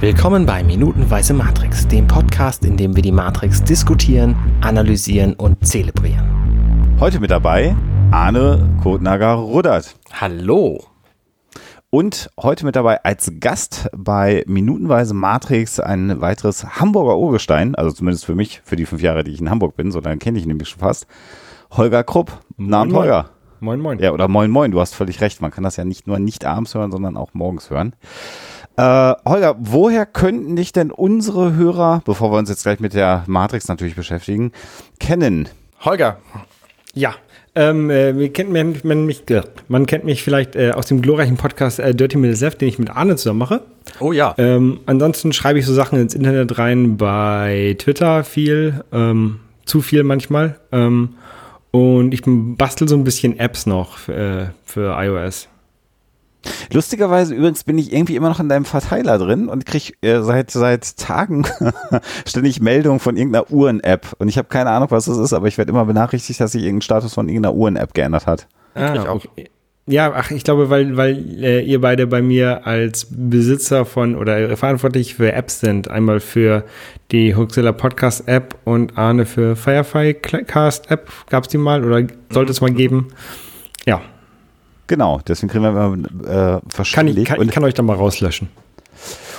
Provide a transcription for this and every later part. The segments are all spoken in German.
Willkommen bei Minutenweise Matrix, dem Podcast, in dem wir die Matrix diskutieren, analysieren und zelebrieren. Heute mit dabei Arne Kotnager-Rudert. Hallo. Und heute mit dabei als Gast bei Minutenweise Matrix ein weiteres Hamburger Urgestein, also zumindest für mich, für die fünf Jahre, die ich in Hamburg bin, so lange kenne ich ihn nämlich schon fast. Holger Krupp. Namen Holger. Moin, moin. Ja, oder moin, moin, du hast völlig recht. Man kann das ja nicht nur nicht abends hören, sondern auch morgens hören. Äh, Holger, woher könnten dich denn unsere Hörer, bevor wir uns jetzt gleich mit der Matrix natürlich beschäftigen, kennen? Holger, ja, ähm, äh, kennt man, man, mich, äh, man kennt mich vielleicht äh, aus dem glorreichen Podcast äh, Dirty Middle Left, den ich mit Arne zusammen mache. Oh ja. Ähm, ansonsten schreibe ich so Sachen ins Internet rein, bei Twitter viel, ähm, zu viel manchmal. Ähm, und ich bastel so ein bisschen Apps noch äh, für iOS. Lustigerweise übrigens bin ich irgendwie immer noch in deinem Verteiler drin und kriege äh, seit seit Tagen ständig Meldungen von irgendeiner Uhren-App und ich habe keine Ahnung, was das ist, aber ich werde immer benachrichtigt, dass sich irgendein Status von irgendeiner Uhren-App geändert hat. Ah, ich auch. Okay. Ja, ach, ich glaube, weil, weil äh, ihr beide bei mir als Besitzer von oder verantwortlich für Apps sind. Einmal für die Huxilla Podcast App und Arne für Firefly Cast App. Gab es die mal oder sollte es mal geben? Ja. Genau, deswegen kriegen wir äh, verschiedene. Kann ich, kann, ich kann euch da mal rauslöschen.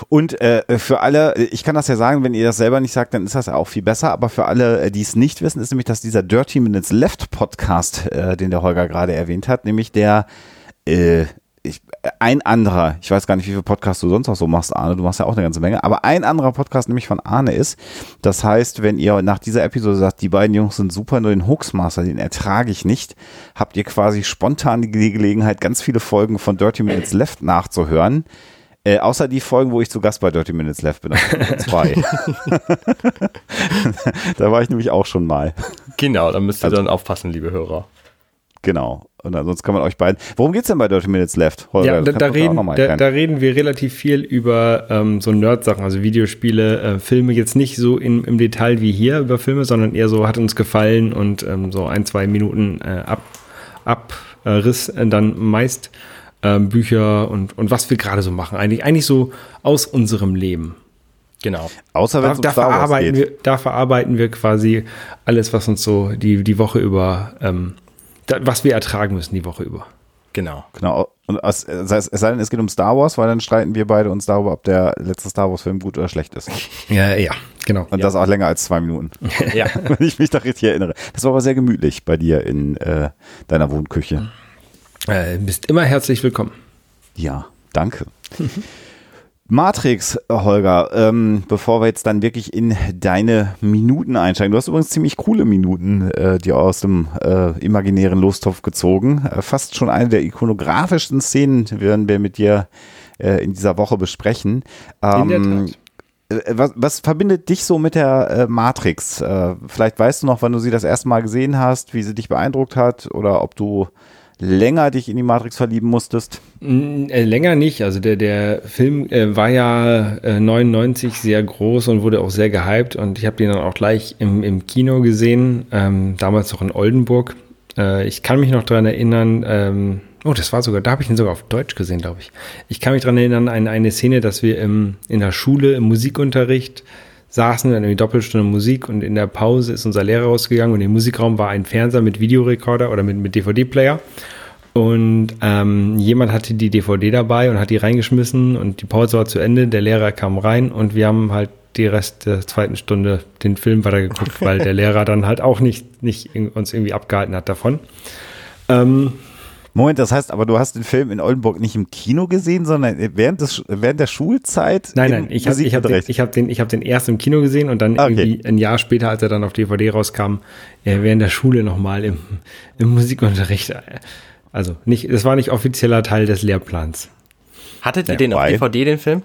Und äh, für alle, ich kann das ja sagen, wenn ihr das selber nicht sagt, dann ist das ja auch viel besser. Aber für alle, äh, die es nicht wissen, ist nämlich, dass dieser Dirty Minutes Left Podcast, äh, den der Holger gerade erwähnt hat, nämlich der äh, ein anderer, ich weiß gar nicht, wie viele Podcasts du sonst noch so machst, Arne, du machst ja auch eine ganze Menge, aber ein anderer Podcast nämlich von Arne ist, das heißt, wenn ihr nach dieser Episode sagt, die beiden Jungs sind super, nur den Hoaxmaster, den ertrage ich nicht, habt ihr quasi spontan die Gelegenheit, ganz viele Folgen von Dirty Minutes Left nachzuhören. Äh, außer die Folgen, wo ich zu Gast bei Dirty Minutes Left bin. Zwei. da war ich nämlich auch schon mal. Genau, da müsst ihr also, dann aufpassen, liebe Hörer. Genau. Und ansonsten kann man euch beiden. Worum geht's denn bei Dirty Minutes Left? Holger, ja, da, da reden, da, da, reden wir relativ viel über ähm, so Nerd-Sachen, also Videospiele, äh, Filme jetzt nicht so in, im Detail wie hier über Filme, sondern eher so hat uns gefallen und ähm, so ein, zwei Minuten äh, ab, Abriss äh, dann meist ähm, Bücher und, und was wir gerade so machen. Eigentlich, eigentlich so aus unserem Leben. Genau. Außer wenn da, da verarbeiten wir, da verarbeiten wir quasi alles, was uns so die, die Woche über, ähm, was wir ertragen müssen die Woche über. Genau. Genau. Und es, es sei denn, es geht um Star Wars, weil dann streiten wir beide uns darüber, ob der letzte Star Wars-Film gut oder schlecht ist. Ja, ja, genau. Und ja. das auch länger als zwei Minuten. ja. Wenn ich mich da richtig erinnere. Das war aber sehr gemütlich bei dir in äh, deiner Wohnküche. Äh, bist immer herzlich willkommen. Ja, danke. Matrix, Holger, ähm, bevor wir jetzt dann wirklich in deine Minuten einsteigen. Du hast übrigens ziemlich coole Minuten äh, dir aus dem äh, imaginären Lostopf gezogen. Äh, fast schon eine der ikonografischsten Szenen werden wir mit dir äh, in dieser Woche besprechen. Ähm. Äh, was, was, verbindet dich so mit der äh, Matrix? Äh, vielleicht weißt du noch, wann du sie das erste Mal gesehen hast, wie sie dich beeindruckt hat oder ob du länger dich in die Matrix verlieben musstest? Mm, äh, länger nicht. Also der, der Film äh, war ja äh, 99 sehr groß und wurde auch sehr gehypt und ich habe den dann auch gleich im, im Kino gesehen, ähm, damals noch in Oldenburg. Äh, ich kann mich noch daran erinnern, ähm, oh, das war sogar, da habe ich ihn sogar auf Deutsch gesehen, glaube ich. Ich kann mich daran erinnern an eine Szene, dass wir im, in der Schule im Musikunterricht saßen dann irgendwie Doppelstunde Musik und in der Pause ist unser Lehrer rausgegangen und im Musikraum war ein Fernseher mit Videorekorder oder mit, mit DVD-Player. Und ähm, jemand hatte die DVD dabei und hat die reingeschmissen und die Pause war zu Ende. Der Lehrer kam rein und wir haben halt die Rest der zweiten Stunde den Film weitergeguckt, weil der Lehrer dann halt auch nicht, nicht uns irgendwie abgehalten hat davon. Ähm, Moment, das heißt aber, du hast den Film in Oldenburg nicht im Kino gesehen, sondern während, des, während der Schulzeit? Nein, nein, ich habe ich hab den, ich hab den, hab den erst im Kino gesehen und dann okay. irgendwie ein Jahr später, als er dann auf DVD rauskam, äh, während der Schule nochmal im, im Musikunterricht. Also nicht, es war nicht offizieller Teil des Lehrplans. Hattet ihr ja, den auf DVD, den Film?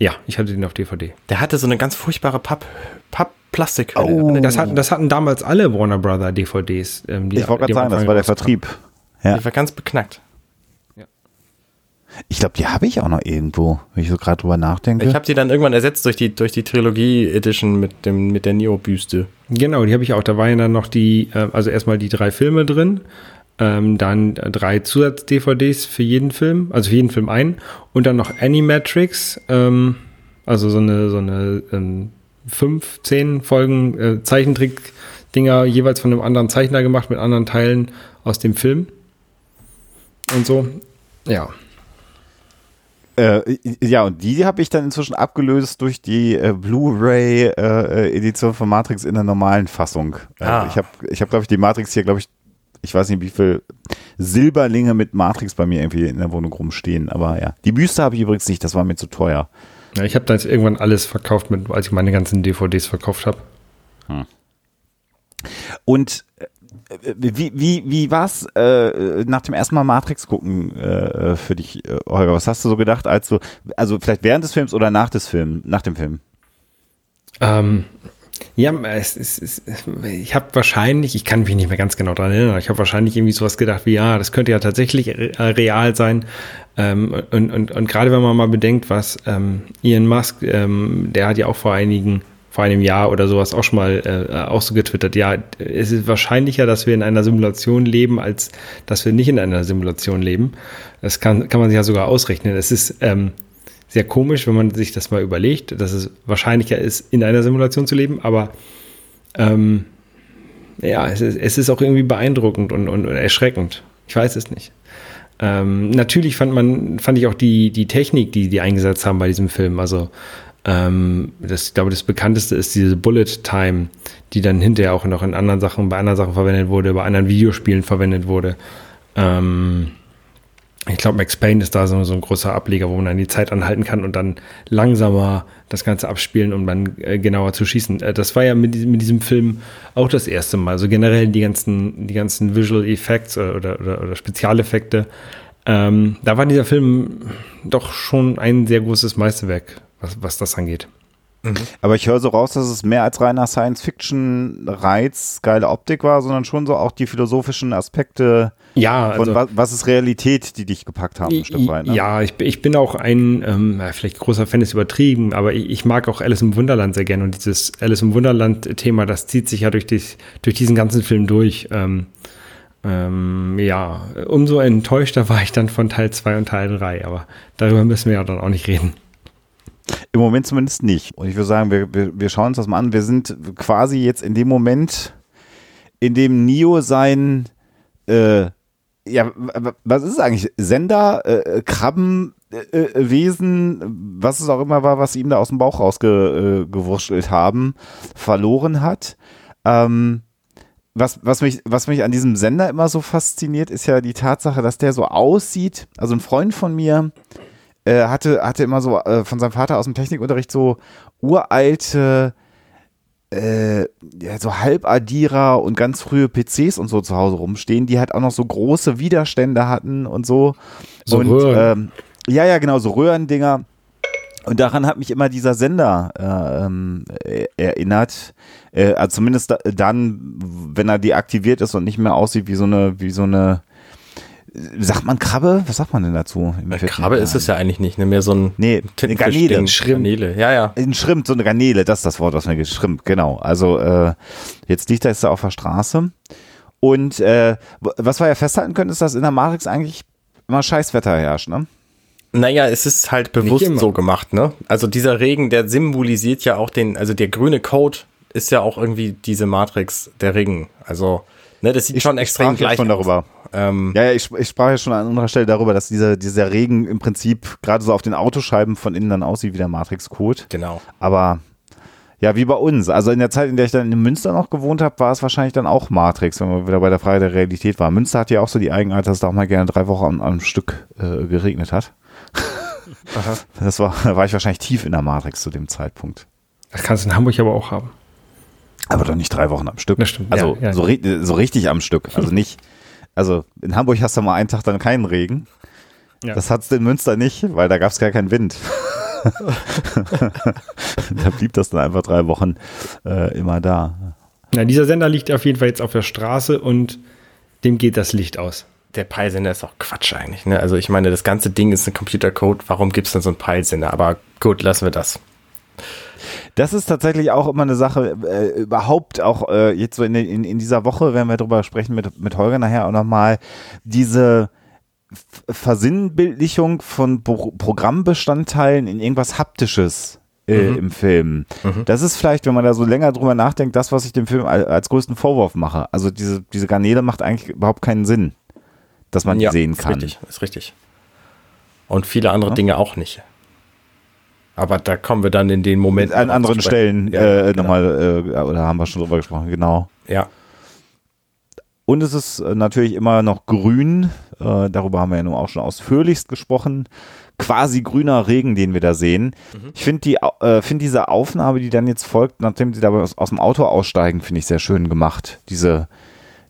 Ja, ich hatte den auf DVD. Der hatte so eine ganz furchtbare Papp, Papp Plastik. Oh. Das, hatten, das hatten damals alle Warner Brother DVDs. Ähm, die, ich wollte gerade sagen, das war der Vertrieb. Ja. Die war ganz beknackt. Ja. Ich glaube, die habe ich auch noch irgendwo, wenn ich so gerade drüber nachdenke. Ich habe die dann irgendwann ersetzt durch die, durch die Trilogie-Edition mit, mit der Neo-Büste. Genau, die habe ich auch. Da waren dann noch die, äh, also erstmal die drei Filme drin, ähm, dann drei Zusatz-DVDs für jeden Film, also für jeden Film ein und dann noch Animatrix, ähm, Also so eine, so eine ähm, fünf, zehn Folgen äh, Zeichentrick-Dinger jeweils von einem anderen Zeichner gemacht mit anderen Teilen aus dem Film. Und so. Ja. Äh, ja, und die habe ich dann inzwischen abgelöst durch die äh, Blu-ray-Edition äh, von Matrix in der normalen Fassung. Äh, ah. Ich habe, ich hab, glaube ich, die Matrix hier, glaube ich, ich weiß nicht, wie viel Silberlinge mit Matrix bei mir irgendwie in der Wohnung rumstehen. Aber ja, die Büste habe ich übrigens nicht, das war mir zu teuer. Ja, ich habe da jetzt irgendwann alles verkauft, mit, als ich meine ganzen DVDs verkauft habe. Hm. Und äh, wie, wie, wie war es äh, nach dem ersten Mal Matrix gucken äh, für dich, äh, Holger? Was hast du so gedacht, als du, also vielleicht während des Films oder nach des Film, nach dem Film? Ähm, ja, es, es, es, ich habe wahrscheinlich, ich kann mich nicht mehr ganz genau dran erinnern, ich habe wahrscheinlich irgendwie sowas gedacht wie, ja, das könnte ja tatsächlich real sein. Ähm, und, und, und gerade wenn man mal bedenkt, was ähm, Elon Musk, ähm, der hat ja auch vor einigen vor einem Jahr oder sowas auch schon mal äh, auch so getwittert, ja, es ist wahrscheinlicher, dass wir in einer Simulation leben, als dass wir nicht in einer Simulation leben. Das kann, kann man sich ja sogar ausrechnen. Es ist ähm, sehr komisch, wenn man sich das mal überlegt, dass es wahrscheinlicher ist, in einer Simulation zu leben, aber ähm, ja, es ist, es ist auch irgendwie beeindruckend und, und, und erschreckend. Ich weiß es nicht. Ähm, natürlich fand man, fand ich auch die, die Technik, die die eingesetzt haben bei diesem Film. Also ähm, das, ich glaube, das bekannteste ist diese Bullet Time, die dann hinterher auch noch in anderen Sachen, bei anderen Sachen verwendet wurde, bei anderen Videospielen verwendet wurde. Ähm, ich glaube, Max Payne ist da so, so, ein großer Ableger, wo man dann die Zeit anhalten kann und dann langsamer das Ganze abspielen, um dann äh, genauer zu schießen. Äh, das war ja mit, mit, diesem Film auch das erste Mal. Also generell die ganzen, die ganzen Visual Effects oder, oder, oder Spezialeffekte. Ähm, da war dieser Film doch schon ein sehr großes Meisterwerk was, was das angeht. Mhm. Aber ich höre so raus, dass es mehr als reiner Science-Fiction-Reiz, geile Optik war, sondern schon so auch die philosophischen Aspekte ja, von also, was, was, ist Realität, die dich gepackt haben, ein Stück weit. Ne? Ja, ich, ich, bin auch ein, ähm, vielleicht großer Fan ist übertrieben, aber ich, ich, mag auch Alice im Wunderland sehr gerne und dieses Alice im Wunderland-Thema, das zieht sich ja durch, die, durch diesen ganzen Film durch. Ähm, ähm, ja, umso enttäuschter war ich dann von Teil 2 und Teil 3, aber darüber müssen wir ja dann auch nicht reden. Im Moment zumindest nicht. Und ich würde sagen, wir, wir, wir schauen uns das mal an. Wir sind quasi jetzt in dem Moment, in dem Nio sein, äh, ja, was ist es eigentlich? Sender, äh, Krabben, äh, Wesen, was es auch immer war, was ihm da aus dem Bauch rausgewurschtelt äh, haben, verloren hat. Ähm, was, was, mich, was mich an diesem Sender immer so fasziniert, ist ja die Tatsache, dass der so aussieht. Also ein Freund von mir, äh, hatte, hatte immer so äh, von seinem Vater aus dem Technikunterricht so uralte, äh, ja, so Halbaddierer und ganz frühe PCs und so zu Hause rumstehen, die halt auch noch so große Widerstände hatten und so. So und, Röhren. Ähm, ja, ja, genau, so Röhrendinger. Und daran hat mich immer dieser Sender äh, ähm, erinnert. Äh, also zumindest da, dann, wenn er deaktiviert ist und nicht mehr aussieht wie so eine, wie so eine Sagt man Krabbe? Was sagt man denn dazu? Krabbe ist es ja eigentlich nicht, ne? mehr so ein nee, eine Garnele. Ein Schrimp. Garnele. Ja, ja. Ein Schrimp, so eine Garnele, das ist das Wort, was mir geschrimpt, genau. Also äh, jetzt liegt er jetzt da auf der Straße. Und äh, was wir ja festhalten können, ist, dass in der Matrix eigentlich immer Scheißwetter herrscht, ne? Naja, es ist halt bewusst so gemacht, ne? Also dieser Regen, der symbolisiert ja auch den, also der grüne Code ist ja auch irgendwie diese Matrix, der Regen. Also, ne, das sieht ich, schon extrem gleich schon darüber. Aus. Ähm, ja, ja, ich, ich sprach ja schon an anderer Stelle darüber, dass dieser, dieser Regen im Prinzip gerade so auf den Autoscheiben von innen dann aussieht wie der Matrix-Code. Genau. Aber ja, wie bei uns. Also in der Zeit, in der ich dann in Münster noch gewohnt habe, war es wahrscheinlich dann auch Matrix, wenn wir wieder bei der Frage der Realität waren. Münster hat ja auch so die Eigenart, dass es da auch mal gerne drei Wochen am, am Stück äh, geregnet hat. Aha. Das war, da war ich wahrscheinlich tief in der Matrix zu dem Zeitpunkt. Das kannst du in Hamburg aber auch haben. Aber doch nicht drei Wochen am Stück. Das stimmt. Also ja, ja, so, so, richtig am Stück. Also nicht, also in Hamburg hast du mal einen Tag dann keinen Regen. Ja. Das hat es in Münster nicht, weil da gab es gar keinen Wind. da blieb das dann einfach drei Wochen äh, immer da. Na, dieser Sender liegt auf jeden Fall jetzt auf der Straße und dem geht das Licht aus. Der Peilsender ist auch Quatsch eigentlich. Ne? Also ich meine, das ganze Ding ist ein Computercode. Warum gibt es denn so einen Peilsender? Aber gut, lassen wir das. Das ist tatsächlich auch immer eine Sache, äh, überhaupt auch äh, jetzt so in, in, in dieser Woche, wenn wir darüber sprechen mit, mit Holger nachher auch nochmal, diese Versinnbildlichung von Pro Programmbestandteilen in irgendwas Haptisches äh, mhm. im Film. Mhm. Das ist vielleicht, wenn man da so länger drüber nachdenkt, das, was ich dem Film als, als größten Vorwurf mache. Also diese, diese Garnele macht eigentlich überhaupt keinen Sinn, dass man ja, die sehen kann. Ist richtig, ist richtig. Und viele andere ja. Dinge auch nicht. Aber da kommen wir dann in den Moment. An anderen Stellen ja, äh, genau. nochmal, äh, oder haben wir schon drüber gesprochen, genau. Ja. Und es ist äh, natürlich immer noch grün. Äh, darüber haben wir ja nun auch schon ausführlichst gesprochen quasi grüner Regen, den wir da sehen. Mhm. Ich finde die, äh, finde diese Aufnahme, die dann jetzt folgt, nachdem sie da aus, aus dem Auto aussteigen, finde ich sehr schön gemacht. Diese,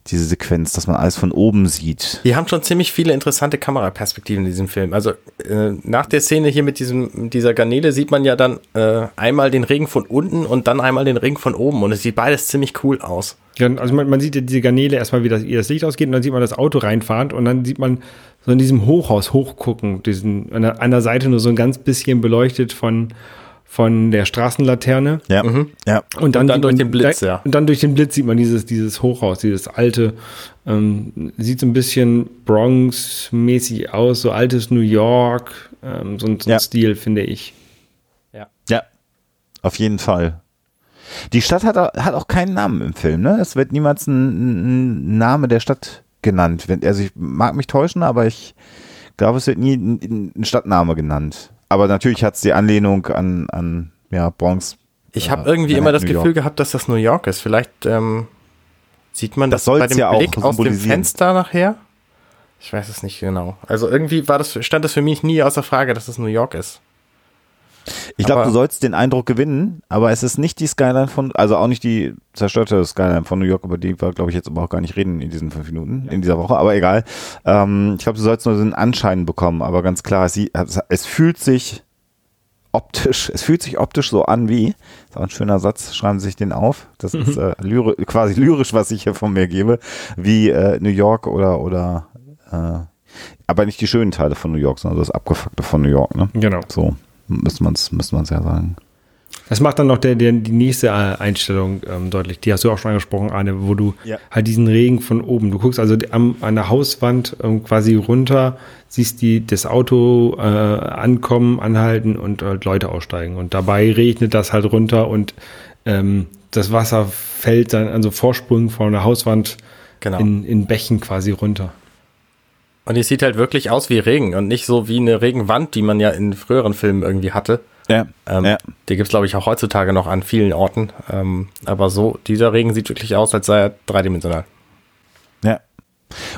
diese Sequenz, dass man alles von oben sieht. Die haben schon ziemlich viele interessante Kameraperspektiven in diesem Film. Also äh, nach der Szene hier mit diesem, dieser Garnele sieht man ja dann äh, einmal den Regen von unten und dann einmal den Regen von oben und es sieht beides ziemlich cool aus. Ja, also man, man sieht ja diese Garnele erstmal, wie das, wie das Licht ausgeht und dann sieht man das Auto reinfahren und dann sieht man so in diesem Hochhaus hochgucken, diesen, an der, an der Seite nur so ein ganz bisschen beleuchtet von, von der Straßenlaterne. Ja. Mhm. ja. Und dann, und dann durch man, den Blitz, ja. Und dann durch den Blitz sieht man dieses, dieses Hochhaus, dieses alte, ähm, sieht so ein bisschen Bronx-mäßig aus, so altes New York, ähm, so, so ja. ein Stil, finde ich. Ja. Ja. Auf jeden Fall. Die Stadt hat, hat auch keinen Namen im Film, ne? Es wird niemals ein, ein Name der Stadt genannt. Also ich mag mich täuschen, aber ich glaube, es wird nie ein, ein Stadtname genannt. Aber natürlich hat es die Anlehnung an, an ja, Bronx. Ich äh, habe irgendwie immer das New Gefühl York. gehabt, dass das New York ist. Vielleicht ähm, sieht man das, das bei dem ja Blick aus dem Fenster nachher. Ich weiß es nicht genau. Also irgendwie war das, stand das für mich nie außer Frage, dass es New York ist. Ich glaube, du sollst den Eindruck gewinnen, aber es ist nicht die Skyline von, also auch nicht die zerstörte Skyline von New York, über die wir, glaube ich, jetzt aber auch gar nicht reden in diesen fünf Minuten, in dieser Woche, aber egal. Ähm, ich glaube, du sollst nur den Anschein bekommen, aber ganz klar, es, es fühlt sich optisch, es fühlt sich optisch so an wie, ist auch ein schöner Satz, schreiben Sie sich den auf, das mhm. ist äh, lyri quasi lyrisch, was ich hier von mir gebe, wie äh, New York oder, oder äh, aber nicht die schönen Teile von New York, sondern das Abgefuckte von New York, ne? Genau. So müsste man es müsste ja sagen. Das macht dann noch der, der, die nächste äh, Einstellung ähm, deutlich. Die hast du auch schon angesprochen, Arne, wo du ja. halt diesen Regen von oben, du guckst also am, an der Hauswand ähm, quasi runter, siehst die, das Auto äh, ankommen, anhalten und äh, Leute aussteigen. Und dabei regnet das halt runter und ähm, das Wasser fällt dann, also Vorsprung von der Hauswand genau. in, in Bächen quasi runter. Und die sieht halt wirklich aus wie Regen und nicht so wie eine Regenwand, die man ja in früheren Filmen irgendwie hatte. Ja. Ähm, ja. Die gibt es, glaube ich, auch heutzutage noch an vielen Orten. Ähm, aber so, dieser Regen sieht wirklich aus, als sei er dreidimensional. Ja.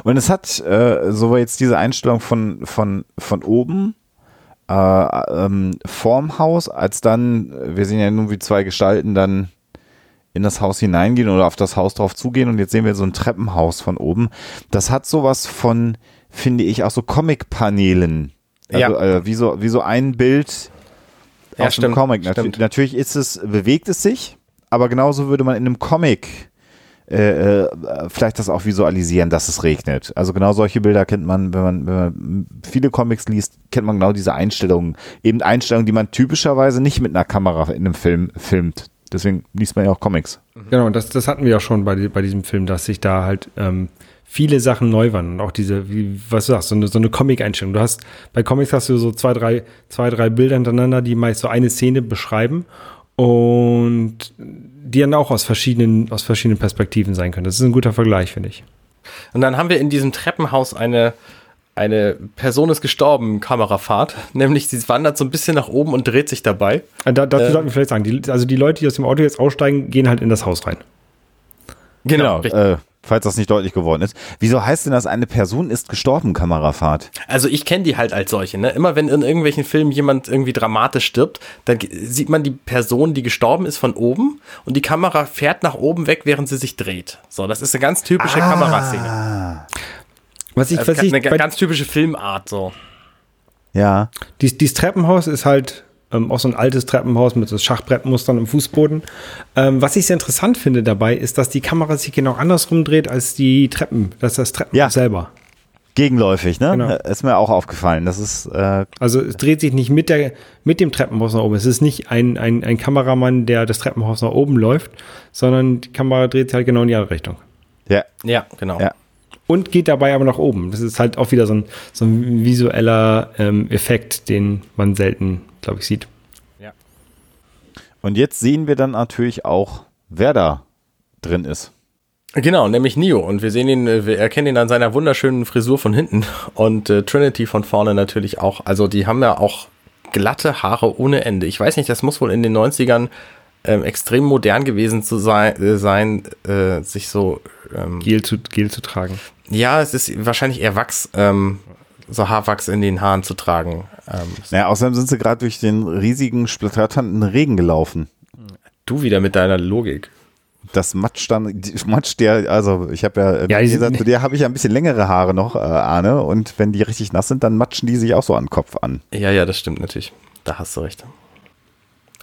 Und es hat, äh, so war jetzt diese Einstellung von, von, von oben, äh, ähm, vorm Haus, als dann, wir sehen ja nun wie zwei Gestalten dann in das Haus hineingehen oder auf das Haus drauf zugehen und jetzt sehen wir so ein Treppenhaus von oben. Das hat sowas von, finde ich, auch so Comic-Paneelen. Also, ja. Äh, wie, so, wie so ein Bild ja, aus stimmt, Comic. Nat stimmt. Natürlich ist es, bewegt es sich, aber genauso würde man in einem Comic äh, äh, vielleicht das auch visualisieren, dass es regnet. Also genau solche Bilder kennt man, wenn man, wenn man viele Comics liest, kennt man genau diese Einstellungen. Eben Einstellungen, die man typischerweise nicht mit einer Kamera in einem Film filmt. Deswegen liest man ja auch Comics. Genau, das, das hatten wir ja schon bei, bei diesem Film, dass sich da halt ähm, viele Sachen neu waren und auch diese, wie, was du sagst, so eine, so eine Comic-Einstellung. Du hast, bei Comics hast du so zwei, drei, zwei, drei Bilder hintereinander, die meist so eine Szene beschreiben und die dann auch aus verschiedenen, aus verschiedenen Perspektiven sein können. Das ist ein guter Vergleich, finde ich. Und dann haben wir in diesem Treppenhaus eine, eine Person ist gestorben, Kamerafahrt. Nämlich sie wandert so ein bisschen nach oben und dreht sich dabei. Äh, da, dazu äh, sollten wir vielleicht sagen, die, also die Leute, die aus dem Auto jetzt aussteigen, gehen halt in das Haus rein. Genau, genau äh, falls das nicht deutlich geworden ist. Wieso heißt denn das, eine Person ist gestorben, Kamerafahrt? Also ich kenne die halt als solche. Ne? Immer wenn in irgendwelchen Filmen jemand irgendwie dramatisch stirbt, dann sieht man die Person, die gestorben ist, von oben und die Kamera fährt nach oben weg, während sie sich dreht. So, das ist eine ganz typische ah. Kameraszene. Was ich, also was ich eine ganz typische Filmart so. Ja. Dies, dieses Treppenhaus ist halt ähm, auch so ein altes Treppenhaus mit so Schachbrettmustern im Fußboden. Ähm, was ich sehr interessant finde dabei, ist, dass die Kamera sich genau andersrum dreht als die Treppen, dass das Treppenhaus ja. selber. Gegenläufig, ne? Genau. Ist mir auch aufgefallen. Das ist äh also es dreht sich nicht mit der mit dem Treppenhaus nach oben. Es ist nicht ein, ein, ein Kameramann, der das Treppenhaus nach oben läuft, sondern die Kamera dreht halt genau in die andere Richtung. Ja, ja, genau. Ja. Und geht dabei aber nach oben. Das ist halt auch wieder so ein, so ein visueller ähm, Effekt, den man selten glaube ich, sieht. Ja. Und jetzt sehen wir dann natürlich auch, wer da drin ist. Genau, nämlich Neo. Und wir sehen ihn, äh, wir erkennen ihn an seiner wunderschönen Frisur von hinten. Und äh, Trinity von vorne natürlich auch. Also die haben ja auch glatte Haare ohne Ende. Ich weiß nicht, das muss wohl in den 90ern ähm, extrem modern gewesen zu sein, äh, sein äh, sich so ähm, Gel, zu, Gel zu tragen. Ja, es ist wahrscheinlich eher Wachs, ähm, so Haarwachs in den Haaren zu tragen. Ähm, naja, außerdem sind sie gerade durch den riesigen, splittertanten Regen gelaufen. Du wieder mit deiner Logik das matscht dann, matscht der, also ich habe ja, ja gesagt, zu dir habe ich ja ein bisschen längere Haare noch, äh, Arne, und wenn die richtig nass sind, dann matschen die sich auch so an den Kopf an. Ja, ja, das stimmt natürlich. Da hast du recht.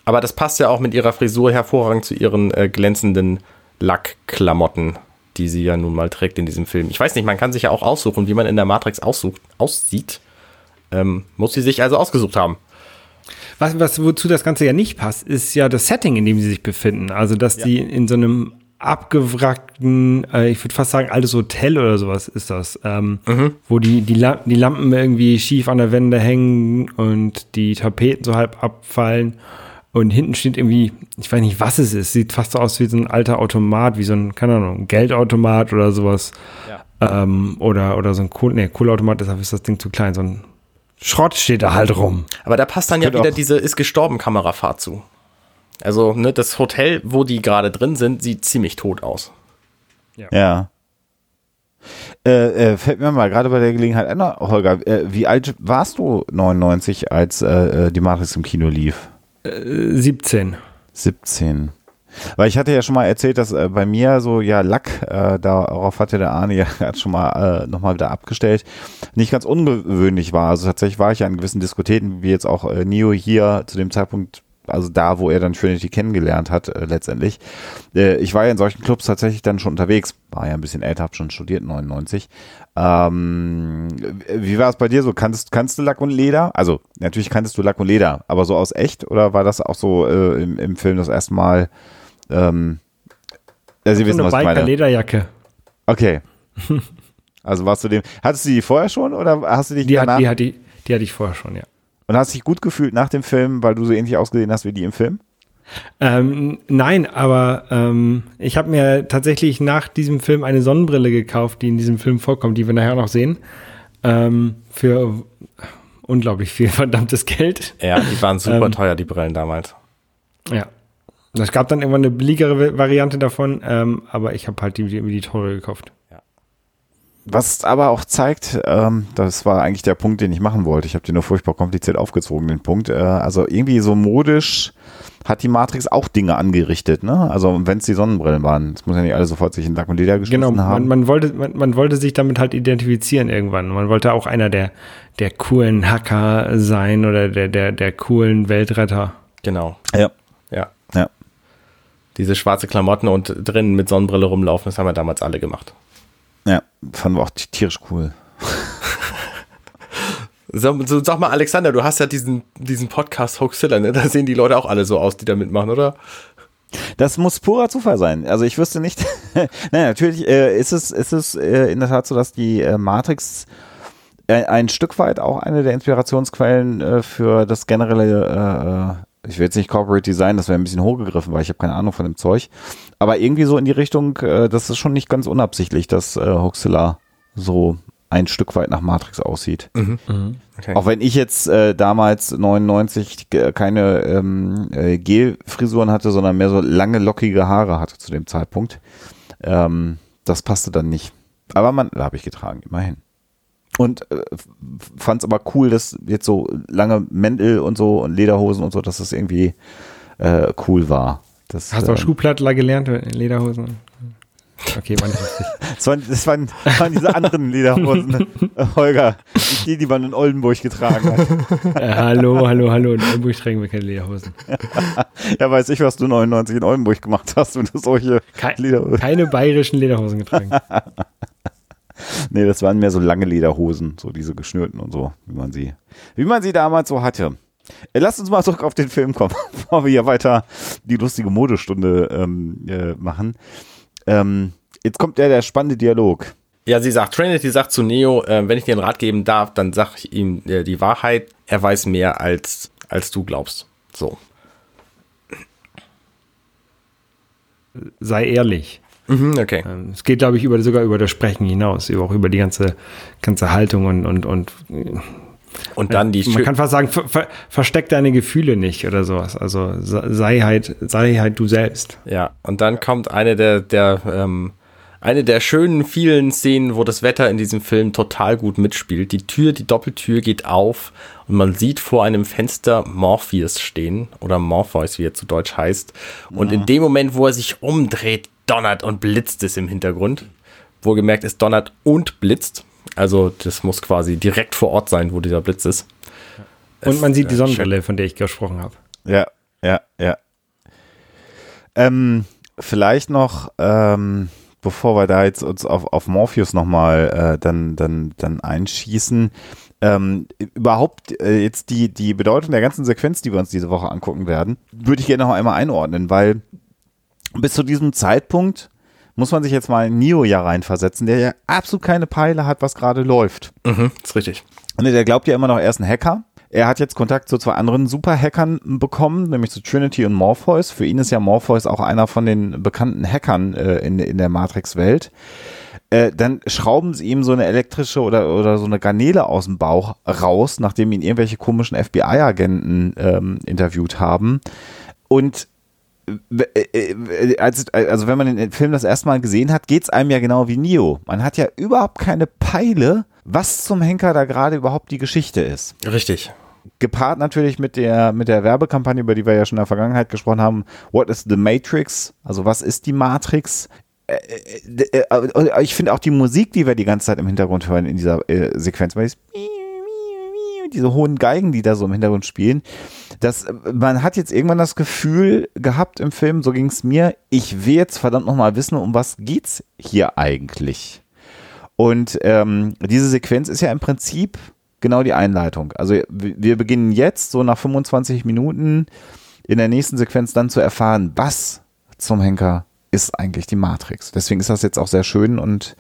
Aber das passt ja auch mit ihrer Frisur hervorragend zu ihren äh, glänzenden Lackklamotten, die sie ja nun mal trägt in diesem Film. Ich weiß nicht, man kann sich ja auch aussuchen, wie man in der Matrix aussucht, aussieht. Ähm, muss sie sich also ausgesucht haben. Was, was, wozu das Ganze ja nicht passt, ist ja das Setting, in dem sie sich befinden. Also, dass ja. die in so einem abgewrackten, äh, ich würde fast sagen, altes Hotel oder sowas ist das, ähm, mhm. wo die, die, La die Lampen irgendwie schief an der Wände hängen und die Tapeten so halb abfallen. Und hinten steht irgendwie, ich weiß nicht, was es ist, sieht fast so aus wie so ein alter Automat, wie so ein, keine Ahnung, Geldautomat oder sowas. Ja. Ähm, oder, oder so ein Kohl, nee, Kohleautomat, deshalb ist das Ding zu klein, so ein Schrott steht da halt rum. Aber da passt dann ja wieder diese ist gestorben Kamerafahrt zu. Also, ne, das Hotel, wo die gerade drin sind, sieht ziemlich tot aus. Ja. ja. Äh, äh, fällt mir mal gerade bei der Gelegenheit ein, Holger, äh, wie alt warst du 99, als äh, äh, die Matrix im Kino lief? 17. 17. Weil ich hatte ja schon mal erzählt, dass äh, bei mir so, ja, Lack, äh, darauf hatte der Arne ja gerade schon mal äh, nochmal wieder abgestellt, nicht ganz ungewöhnlich war. Also tatsächlich war ich ja in gewissen Diskotheken, wie jetzt auch äh, Neo hier zu dem Zeitpunkt also da, wo er dann Trinity kennengelernt hat, äh, letztendlich. Äh, ich war ja in solchen Clubs tatsächlich dann schon unterwegs, war ja ein bisschen älter, hab schon studiert, 99. Ähm, wie war es bei dir so? Kannst, kannst du Lack und Leder? Also, natürlich kanntest du Lack und Leder, aber so aus echt? Oder war das auch so äh, im, im Film das erste Mal? Ähm, ja, Sie wissen, was ich meine. Lederjacke. Okay. Also warst du dem, hattest du die vorher schon oder hast du dich die danach? Hat, die, hat die, die hatte ich vorher schon, ja. Und hast dich gut gefühlt nach dem Film, weil du so ähnlich ausgesehen hast wie die im Film? Ähm, nein, aber ähm, ich habe mir tatsächlich nach diesem Film eine Sonnenbrille gekauft, die in diesem Film vorkommt, die wir nachher noch sehen. Ähm, für unglaublich viel verdammtes Geld. Ja, die waren super ähm, teuer, die Brillen damals. Ja. Es gab dann irgendwann eine billigere Variante davon, ähm, aber ich habe halt die, die, die teure gekauft. Was aber auch zeigt, ähm, das war eigentlich der Punkt, den ich machen wollte. Ich habe den nur furchtbar kompliziert aufgezogen, den Punkt. Äh, also irgendwie so modisch hat die Matrix auch Dinge angerichtet, ne? Also wenn es die Sonnenbrillen waren, das muss ja nicht alle sofort sich in Lack und Leder geschmissen genau, haben. Man, man wollte, man, man, wollte sich damit halt identifizieren irgendwann. Man wollte auch einer der, der coolen Hacker sein oder der, der, der coolen Weltretter. Genau. Ja. Ja. Ja. Diese schwarze Klamotten und drinnen mit Sonnenbrille rumlaufen, das haben wir damals alle gemacht. Fanden wir auch tierisch cool. So, so, sag mal, Alexander, du hast ja diesen, diesen Podcast Hoaxilla, ne? Da sehen die Leute auch alle so aus, die da mitmachen, oder? Das muss purer Zufall sein. Also ich wüsste nicht. Nein, natürlich äh, ist es, ist es äh, in der Tat so, dass die äh, Matrix äh, ein Stück weit auch eine der Inspirationsquellen äh, für das generelle äh, ich will jetzt nicht Corporate Design, das wäre ein bisschen hochgegriffen, weil ich habe keine Ahnung von dem Zeug. Aber irgendwie so in die Richtung, äh, das ist schon nicht ganz unabsichtlich, dass äh, Hoaxilla so ein Stück weit nach Matrix aussieht. Mhm. Mhm. Okay. Auch wenn ich jetzt äh, damals 99 keine ähm, äh, Gel-Frisuren hatte, sondern mehr so lange lockige Haare hatte zu dem Zeitpunkt. Ähm, das passte dann nicht. Aber man, da habe ich getragen, immerhin und äh, fand es aber cool, dass jetzt so lange Mäntel und so und Lederhosen und so, dass das irgendwie äh, cool war. Das, Hast du auch ähm, Schuhplattler gelernt, Lederhosen? Okay, war nicht richtig. das, waren, das, waren, waren diese anderen Lederhosen, Holger, die, die man in Oldenburg getragen hat. Äh, hallo, hallo, hallo, in Oldenburg tragen wir keine Lederhosen. ja, weiß ich, was du 99 in Oldenburg gemacht hast, wenn du solche Ke Lederhosen. Keine bayerischen Lederhosen getragen nee, das waren mehr so lange Lederhosen, so diese geschnürten und so, wie man sie, wie man sie damals so hatte. Äh, Lass uns mal zurück auf den Film kommen, bevor wir hier weiter die lustige Modestunde ähm, äh, machen. Ähm, jetzt kommt ja der spannende Dialog. Ja, sie sagt, Trinity sagt zu Neo, äh, wenn ich dir einen Rat geben darf, dann sag ich ihm äh, die Wahrheit. Er weiß mehr, als, als du glaubst. So. sei ehrlich. Mhm, okay. Ähm, Es geht, glaube ich, über, sogar über das Sprechen hinaus, über, auch über die ganze, ganze Haltung und, und, und Und dann die man schö- kann fast sagen, ver, ver, versteck deine Gefühle nicht oder sowas. Also sei halt, sei halt du selbst. Ja, und dann kommt eine der, der, ähm, eine der schönen vielen Szenen, wo das Wetter in diesem Film total gut mitspielt. Die Tür, die Doppeltür geht auf und man sieht vor einem Fenster Morpheus stehen oder Morpheus, wie er zu Deutsch heißt. Und in dem Moment, wo er sich umdreht, donnert und blitzt es im Hintergrund. Wohlgemerkt, es donnert und blitzt. Also das muss quasi direkt vor Ort sein, wo dieser Blitz ist. Und man sieht die äh, Sonnenbrille, von der ich gesprochen habe. Ja, ja, ja. Ähm, vielleicht noch, ähm, bevor wir da jetzt uns auf, auf Morpheus nochmal äh, dann, dann, dann einschießen, ähm, überhaupt äh, jetzt die, die Bedeutung der ganzen Sequenz, die wir uns diese Woche angucken werden, würde ich gerne noch einmal einordnen, weil bis zu diesem Zeitpunkt muss man sich jetzt mal in Neo ja reinversetzen, der ja absolut keine Peile hat, was gerade läuft. Mhm, ist richtig. Ne, der glaubt ja immer noch, er ist ein Hacker. Er hat jetzt Kontakt zu zwei anderen Super-Hackern bekommen, nämlich zu Trinity und Morpheus. Für ihn ist ja Morpheus auch einer von den bekannten Hackern äh, in, in der Matrix-Welt. Äh, dann schrauben sie ihm so eine elektrische oder, oder so eine Garnele aus dem Bauch raus, nachdem ihn irgendwelche komischen FBI-Agenten ähm, interviewt haben. Und also wenn man den Film das erste Mal gesehen hat, geht's einem ja genau wie Neo. Man hat ja überhaupt keine Peile, was zum Henker da gerade überhaupt die Geschichte ist. Richtig. Gepaart natürlich mit der, mit der Werbekampagne, über die wir ja schon in der Vergangenheit gesprochen haben. What is the Matrix? Also was ist die Matrix? Äh, äh, äh, ich finde auch die Musik, die wir die ganze Zeit im Hintergrund hören in dieser äh, Sequenz, weil dieses diese hohen Geigen, die da so im Hintergrund spielen, das, man hat jetzt irgendwann das Gefühl gehabt im Film, so ging es mir, ich will jetzt verdammt nochmal wissen, um was geht's hier eigentlich? Und ähm, diese Sequenz ist ja im Prinzip genau die Einleitung. Also wir beginnen jetzt so nach 25 Minuten in der nächsten Sequenz dann zu erfahren, was zum Henker ist eigentlich die Matrix. Deswegen ist das jetzt auch sehr schön und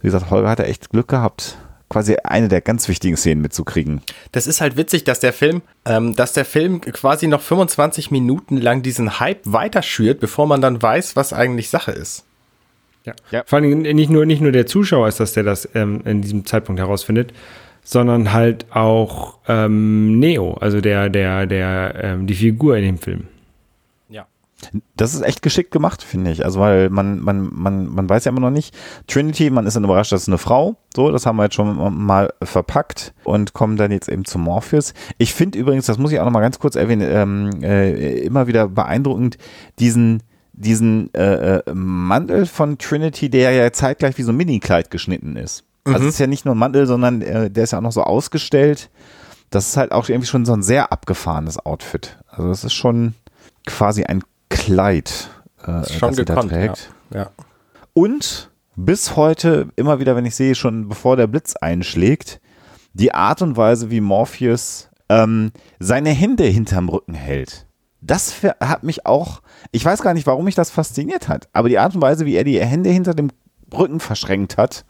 wie gesagt, Holger hat ja echt Glück gehabt, quasi eine der ganz wichtigen Szenen mitzukriegen. Das ist halt witzig, dass der Film, ähm, dass der Film quasi noch 25 Minuten lang diesen Hype weiterschürt, bevor man dann weiß, was eigentlich Sache ist. Ja. Ja. Vor allem nicht nur, nicht nur der Zuschauer ist das, der das ähm, in diesem Zeitpunkt herausfindet, sondern halt auch ähm, Neo, also der, der, der, ähm, die Figur in dem Film. Das ist echt geschickt gemacht, finde ich. Also, weil man, man, man, man weiß ja immer noch nicht. Trinity, man ist dann überrascht, das ist eine Frau. So, das haben wir jetzt schon mal verpackt und kommen dann jetzt eben zu Morpheus. Ich finde übrigens, das muss ich auch noch mal ganz kurz erwähnen, ähm, äh, immer wieder beeindruckend, diesen, diesen äh, äh, Mantel von Trinity, der ja zeitgleich wie so ein Mini-Kleid geschnitten ist. Also es ist ja nicht nur ein Mantel, sondern äh, der ist ja auch noch so ausgestellt. Das ist halt auch irgendwie schon so ein sehr abgefahrenes Outfit. Also das ist schon quasi ein Kleid, äh, Ist schon das sie da gekonnt. Ja. trägt. ja. Und bis heute, immer wieder, wenn ich sehe, schon bevor der Blitz einschlägt, die Art und Weise, wie Morpheus ähm, seine Hände hinterm Rücken hält. Das hat mich auch, ich weiß gar nicht, warum mich das fasziniert hat, aber die Art und Weise, wie er die Hände hinter dem Rücken verschränkt hat,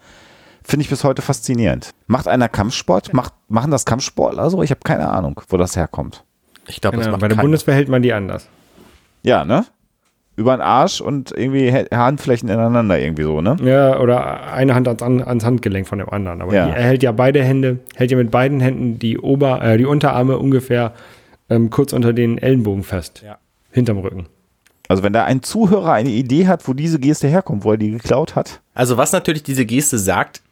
finde ich bis heute faszinierend. Macht einer Kampfsport? Macht, machen das Kampfsportler? Also ich habe keine Ahnung, wo das herkommt. Ich glaube, Genau, macht bei der. Bundeswehr hält man die anders. Ja, ne? Über den Arsch und irgendwie Handflächen ineinander irgendwie so, ne? Ja, oder eine Hand ans, an- ans Handgelenk von dem anderen. Aber Ja. die, er hält ja beide Hände, hält ja mit beiden Händen die Ober, äh, die Unterarme ungefähr ähm, kurz unter den Ellenbogen fest. Ja. Hinterm Rücken. Also wenn da ein Zuhörer eine Idee hat, wo diese Geste herkommt, wo er die geklaut hat. Also was natürlich diese Geste sagt,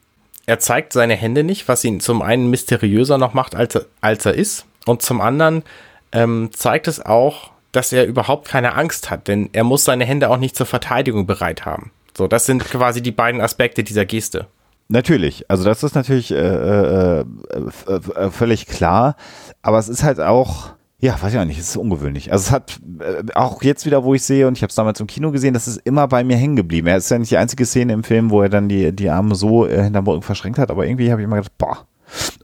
er zeigt seine Hände nicht, was ihn zum einen mysteriöser noch macht, als er, als er ist. Und zum anderen ähm, zeigt es auch, dass er überhaupt keine Angst hat, denn er muss seine Hände auch nicht zur Verteidigung bereit haben. So, das sind quasi die beiden Aspekte dieser Geste. Natürlich, also das ist natürlich äh, äh, äh, äh, völlig klar, aber es ist halt auch, ja, weiß ich auch nicht, es ist ungewöhnlich. Also es hat äh, auch jetzt wieder, wo ich sehe, und ich habe es damals im Kino gesehen, das ist immer bei mir hängen geblieben. Er ist ja nicht die einzige Szene im Film, wo er dann die, die Arme so äh, hinterm Rücken verschränkt hat, aber irgendwie habe ich immer gedacht, boah.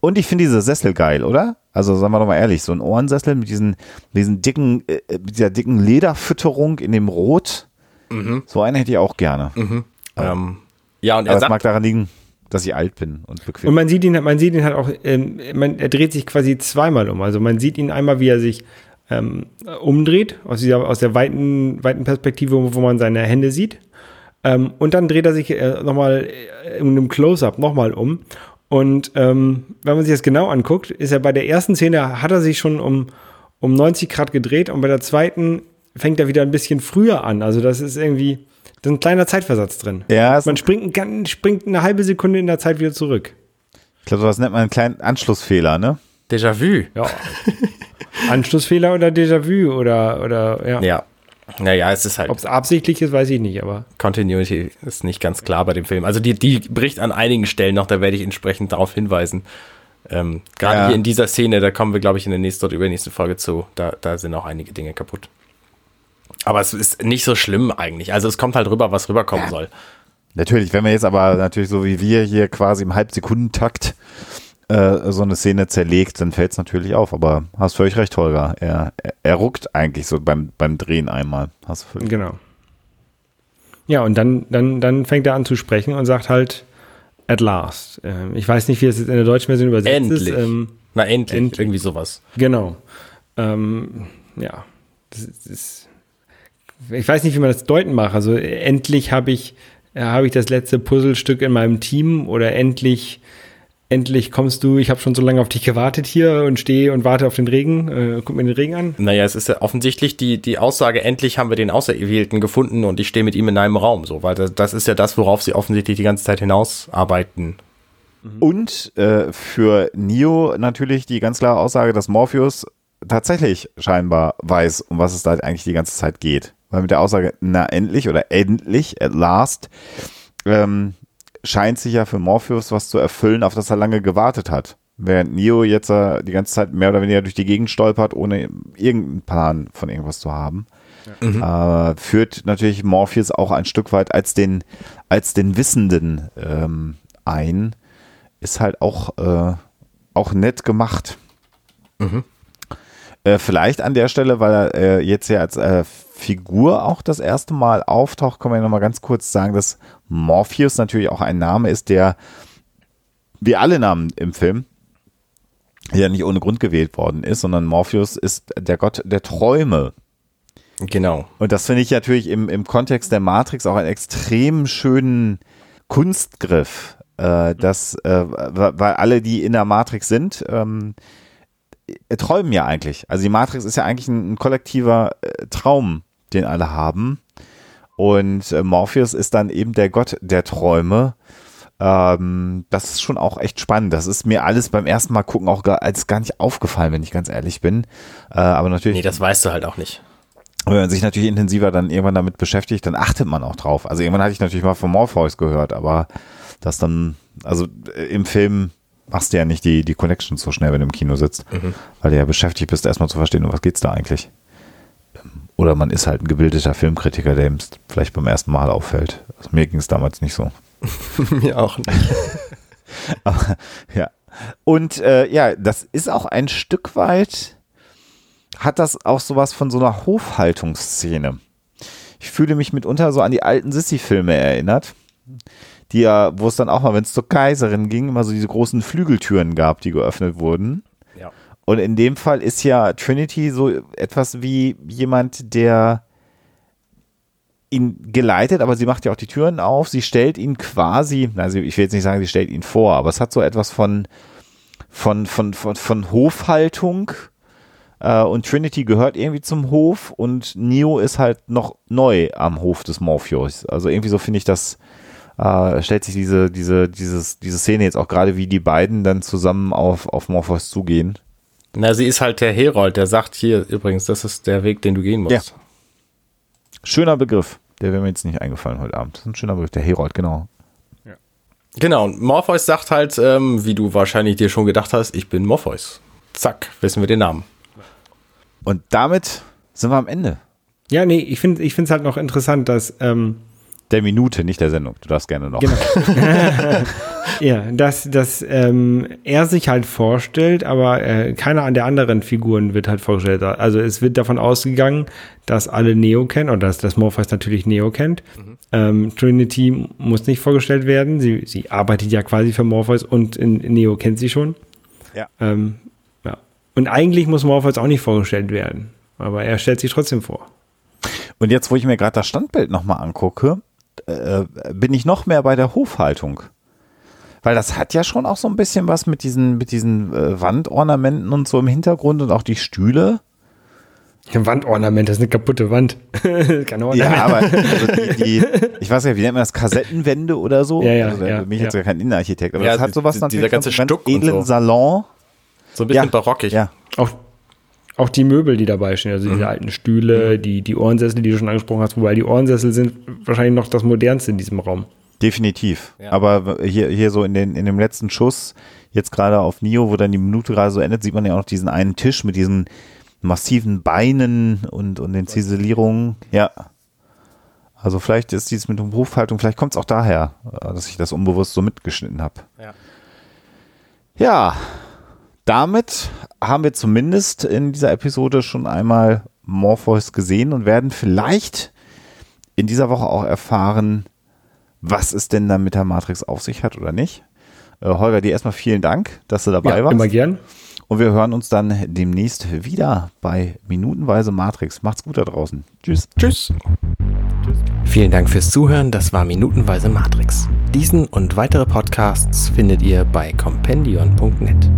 Und ich finde diese Sessel geil, oder? Also sagen wir doch mal ehrlich, so ein Ohrensessel mit diesen, diesen dicken, äh, mit dieser dicken Lederfütterung in dem Rot, so einen hätte ich auch gerne. Ähm, ja, und Aber er es sagt, mag daran liegen, dass ich alt bin und bequem. Und man sieht ihn, man sieht ihn halt auch, ähm, man, er dreht sich quasi zweimal um. Also man sieht ihn einmal, wie er sich ähm, umdreht, aus, dieser, aus der weiten, weiten Perspektive, wo man seine Hände sieht. Ähm, und dann dreht er sich äh, nochmal in einem Close-Up nochmal um. Und ähm, wenn man sich das genau anguckt, ist er bei der ersten Szene, hat er sich schon um, um 90 Grad gedreht und bei der zweiten fängt er wieder ein bisschen früher an. Also das ist irgendwie, da ist ein kleiner Zeitversatz drin. Ja, man springt, springt eine halbe Sekunde in der Zeit wieder zurück. Ich glaube, sowas nennt man einen kleinen Anschlussfehler, ne? Déjà-vu. Ja. Anschlussfehler oder Déjà-vu oder, oder, ja. Ja. Naja, es ist halt. Ob es absichtlich ist, weiß ich nicht, aber. Continuity ist nicht ganz klar bei dem Film. Also die, die bricht an einigen Stellen noch, da werde ich entsprechend darauf hinweisen. Ähm, Gerade ja. hier in dieser Szene, da kommen wir, glaube ich, in der nächsten oder übernächsten Folge zu. Da, da sind auch einige Dinge kaputt. Aber es ist nicht so schlimm eigentlich. Also es kommt halt rüber, was rüberkommen ja. soll. Natürlich, wenn wir jetzt aber natürlich so wie wir hier quasi im Halbsekundentakt äh, so eine Szene zerlegt, dann fällt es natürlich auf. Aber hast völlig recht, Holger. Er, er, er, ruckt eigentlich so beim, beim Drehen einmal. Hast du völlig genau. Ja, und dann, dann, dann fängt er an zu sprechen und sagt halt, at last. Ähm, ich weiß nicht, wie es jetzt in der deutschen Version übersetzt endlich. ist. Ähm, Na, endlich. endlich. Irgendwie sowas. Genau. Ähm, ja. Das ist, ich weiß nicht, wie man das deuten macht. Also endlich habe ich, habe ich das letzte Puzzlestück in meinem Team oder endlich endlich kommst du, ich habe schon so lange auf dich gewartet hier und stehe und warte auf den Regen. Äh, guck mir den Regen an. Naja, es ist ja offensichtlich die, die Aussage, endlich haben wir den Auserwählten gefunden und ich stehe mit ihm in einem Raum, so, weil das, das ist ja das, worauf sie offensichtlich die ganze Zeit hinausarbeiten. Mhm. Und äh, für Neo natürlich die ganz klare Aussage, dass Morpheus tatsächlich scheinbar weiß, um was es da eigentlich die ganze Zeit geht. Weil mit der Aussage, na endlich oder endlich, at last, ähm, scheint sich ja für Morpheus was zu erfüllen, auf das er lange gewartet hat. Während Neo jetzt äh, die ganze Zeit mehr oder weniger durch die Gegend stolpert, ohne irgendeinen Plan von irgendwas zu haben. Mhm. Äh, führt natürlich Morpheus auch ein Stück weit als den, als den Wissenden ähm, ein. Ist halt auch, äh, auch nett gemacht. Mhm. Äh, vielleicht an der Stelle, weil er äh, jetzt ja als äh, Figur auch das erste Mal auftaucht, kann man ja nochmal ganz kurz sagen, dass Morpheus natürlich auch ein Name ist, der wie alle Namen im Film ja nicht ohne Grund gewählt worden ist, sondern Morpheus ist der Gott der Träume. Genau. Und das finde ich natürlich im, im Kontext der Matrix auch einen extrem schönen Kunstgriff, äh, dass, äh, weil alle, die in der Matrix sind, ähm, träumen ja eigentlich. Also die Matrix ist ja eigentlich ein, ein kollektiver äh, Traum, den alle haben. Und äh, Morpheus ist dann eben der Gott der Träume. Ähm, das ist schon auch echt spannend. Das ist mir alles beim ersten Mal gucken auch gar, als gar nicht aufgefallen, wenn ich ganz ehrlich bin. Äh, aber natürlich. Nee, das weißt du halt auch nicht. Wenn man sich natürlich intensiver dann irgendwann damit beschäftigt, dann achtet man auch drauf. Also irgendwann hatte ich natürlich mal von Morpheus gehört, aber das dann, also äh, im Film machst du ja nicht die, die Connections so schnell, wenn du im Kino sitzt, mhm. weil du ja beschäftigt bist, erstmal zu verstehen, um was geht's da eigentlich. Oder man ist halt ein gebildeter Filmkritiker, der ihm vielleicht beim ersten Mal auffällt. Also mir ging es damals nicht so. mir auch nicht. Aber, ja. Und äh, ja, das ist auch ein Stück weit, hat das auch sowas von so einer Hofhaltungsszene. Ich fühle mich mitunter so an die alten Sissy-Filme erinnert, die ja, wo es dann auch mal, wenn es zur Kaiserin ging, immer so diese großen Flügeltüren gab, die geöffnet wurden. Und in dem Fall ist ja Trinity so etwas wie jemand, der ihn geleitet, aber sie macht ja auch die Türen auf. Sie stellt ihn quasi, also ich will jetzt nicht sagen, sie stellt ihn vor, aber es hat so etwas von, von, von, von, von Hofhaltung. Äh, und Trinity gehört irgendwie zum Hof und Neo ist halt noch neu am Hof des Morpheus. Also irgendwie so finde ich das, äh, stellt sich diese, diese, dieses, diese Szene jetzt auch gerade, wie die beiden dann zusammen auf, auf Morpheus zugehen. Na, sie ist halt der Herold, der sagt hier übrigens, das ist der Weg, den du gehen musst. Ja. Schöner Begriff. Der wäre mir jetzt nicht eingefallen heute Abend. Das ist ein schöner Begriff, der Herold, genau. Ja. Genau, und Morpheus sagt halt, ähm, wie du wahrscheinlich dir schon gedacht hast, ich bin Morpheus. Zack, wissen wir den Namen. Und damit sind wir am Ende. Ja, nee, ich finde es halt noch interessant, dass ähm, der Minute, nicht der Sendung. Du darfst gerne noch. Genau. ja, dass, dass ähm, er sich halt vorstellt, aber äh, keiner an der anderen Figuren wird halt vorgestellt. Also es wird davon ausgegangen, dass alle Neo kennen oder dass das Morpheus natürlich Neo kennt. Mhm. Ähm, Trinity muss nicht vorgestellt werden. Sie, sie arbeitet ja quasi für Morpheus und in, in Neo kennt sie schon. Ja. Ähm, ja. Und eigentlich muss Morpheus auch nicht vorgestellt werden. Aber er stellt sich trotzdem vor. Und jetzt, wo ich mir gerade das Standbild nochmal angucke, äh, bin ich noch mehr bei der Hofhaltung. Weil das hat ja schon auch so ein bisschen was mit diesen, mit diesen äh, Wandornamenten und so im Hintergrund und auch die Stühle. Ein Wandornament, das ist eine kaputte Wand. Kein Ornament. Ja, aber also die, die, ich weiß ja, wie nennt man das, Kassettenwände oder so? Ja, ja, also, ja, bin ich ja. jetzt ja kein Innenarchitekt, aber Ja, das hat sowas die- natürlich dieser ganze Stuck und edlen so. Salon. So ein bisschen Ja, barockig. Ja, Auch, auch die Möbel, die dabei stehen, also diese alten Stühle, die, die Ohrensessel, die du schon angesprochen hast, wobei die Ohrensessel sind wahrscheinlich noch das modernste in diesem Raum. definitiv. Ja. Aber hier, hier so in, den, in dem letzten Schuss, jetzt gerade auf Nio, wo dann die Minute gerade so endet, sieht man ja auch noch diesen einen Tisch mit diesen massiven Beinen und, und den Ziselierungen. Ja. Also vielleicht ist dies mit der Hofhaltung, vielleicht kommt es auch daher, äh, dass ich das unbewusst so mitgeschnitten habe. Ja. Ja, damit haben wir zumindest in dieser Episode schon einmal Morpheus gesehen und werden vielleicht in dieser Woche auch erfahren, was es denn dann mit der Matrix auf sich hat oder nicht. Äh, Holger, dir erstmal vielen Dank, dass du dabei Ja, warst. immer gern. Und wir hören uns dann demnächst wieder bei Minutenweise Matrix. Macht's gut da draußen. Tschüss. Tschüss. Vielen Dank fürs Zuhören. Das war Minutenweise Matrix. Diesen und weitere Podcasts findet ihr bei compendion.net.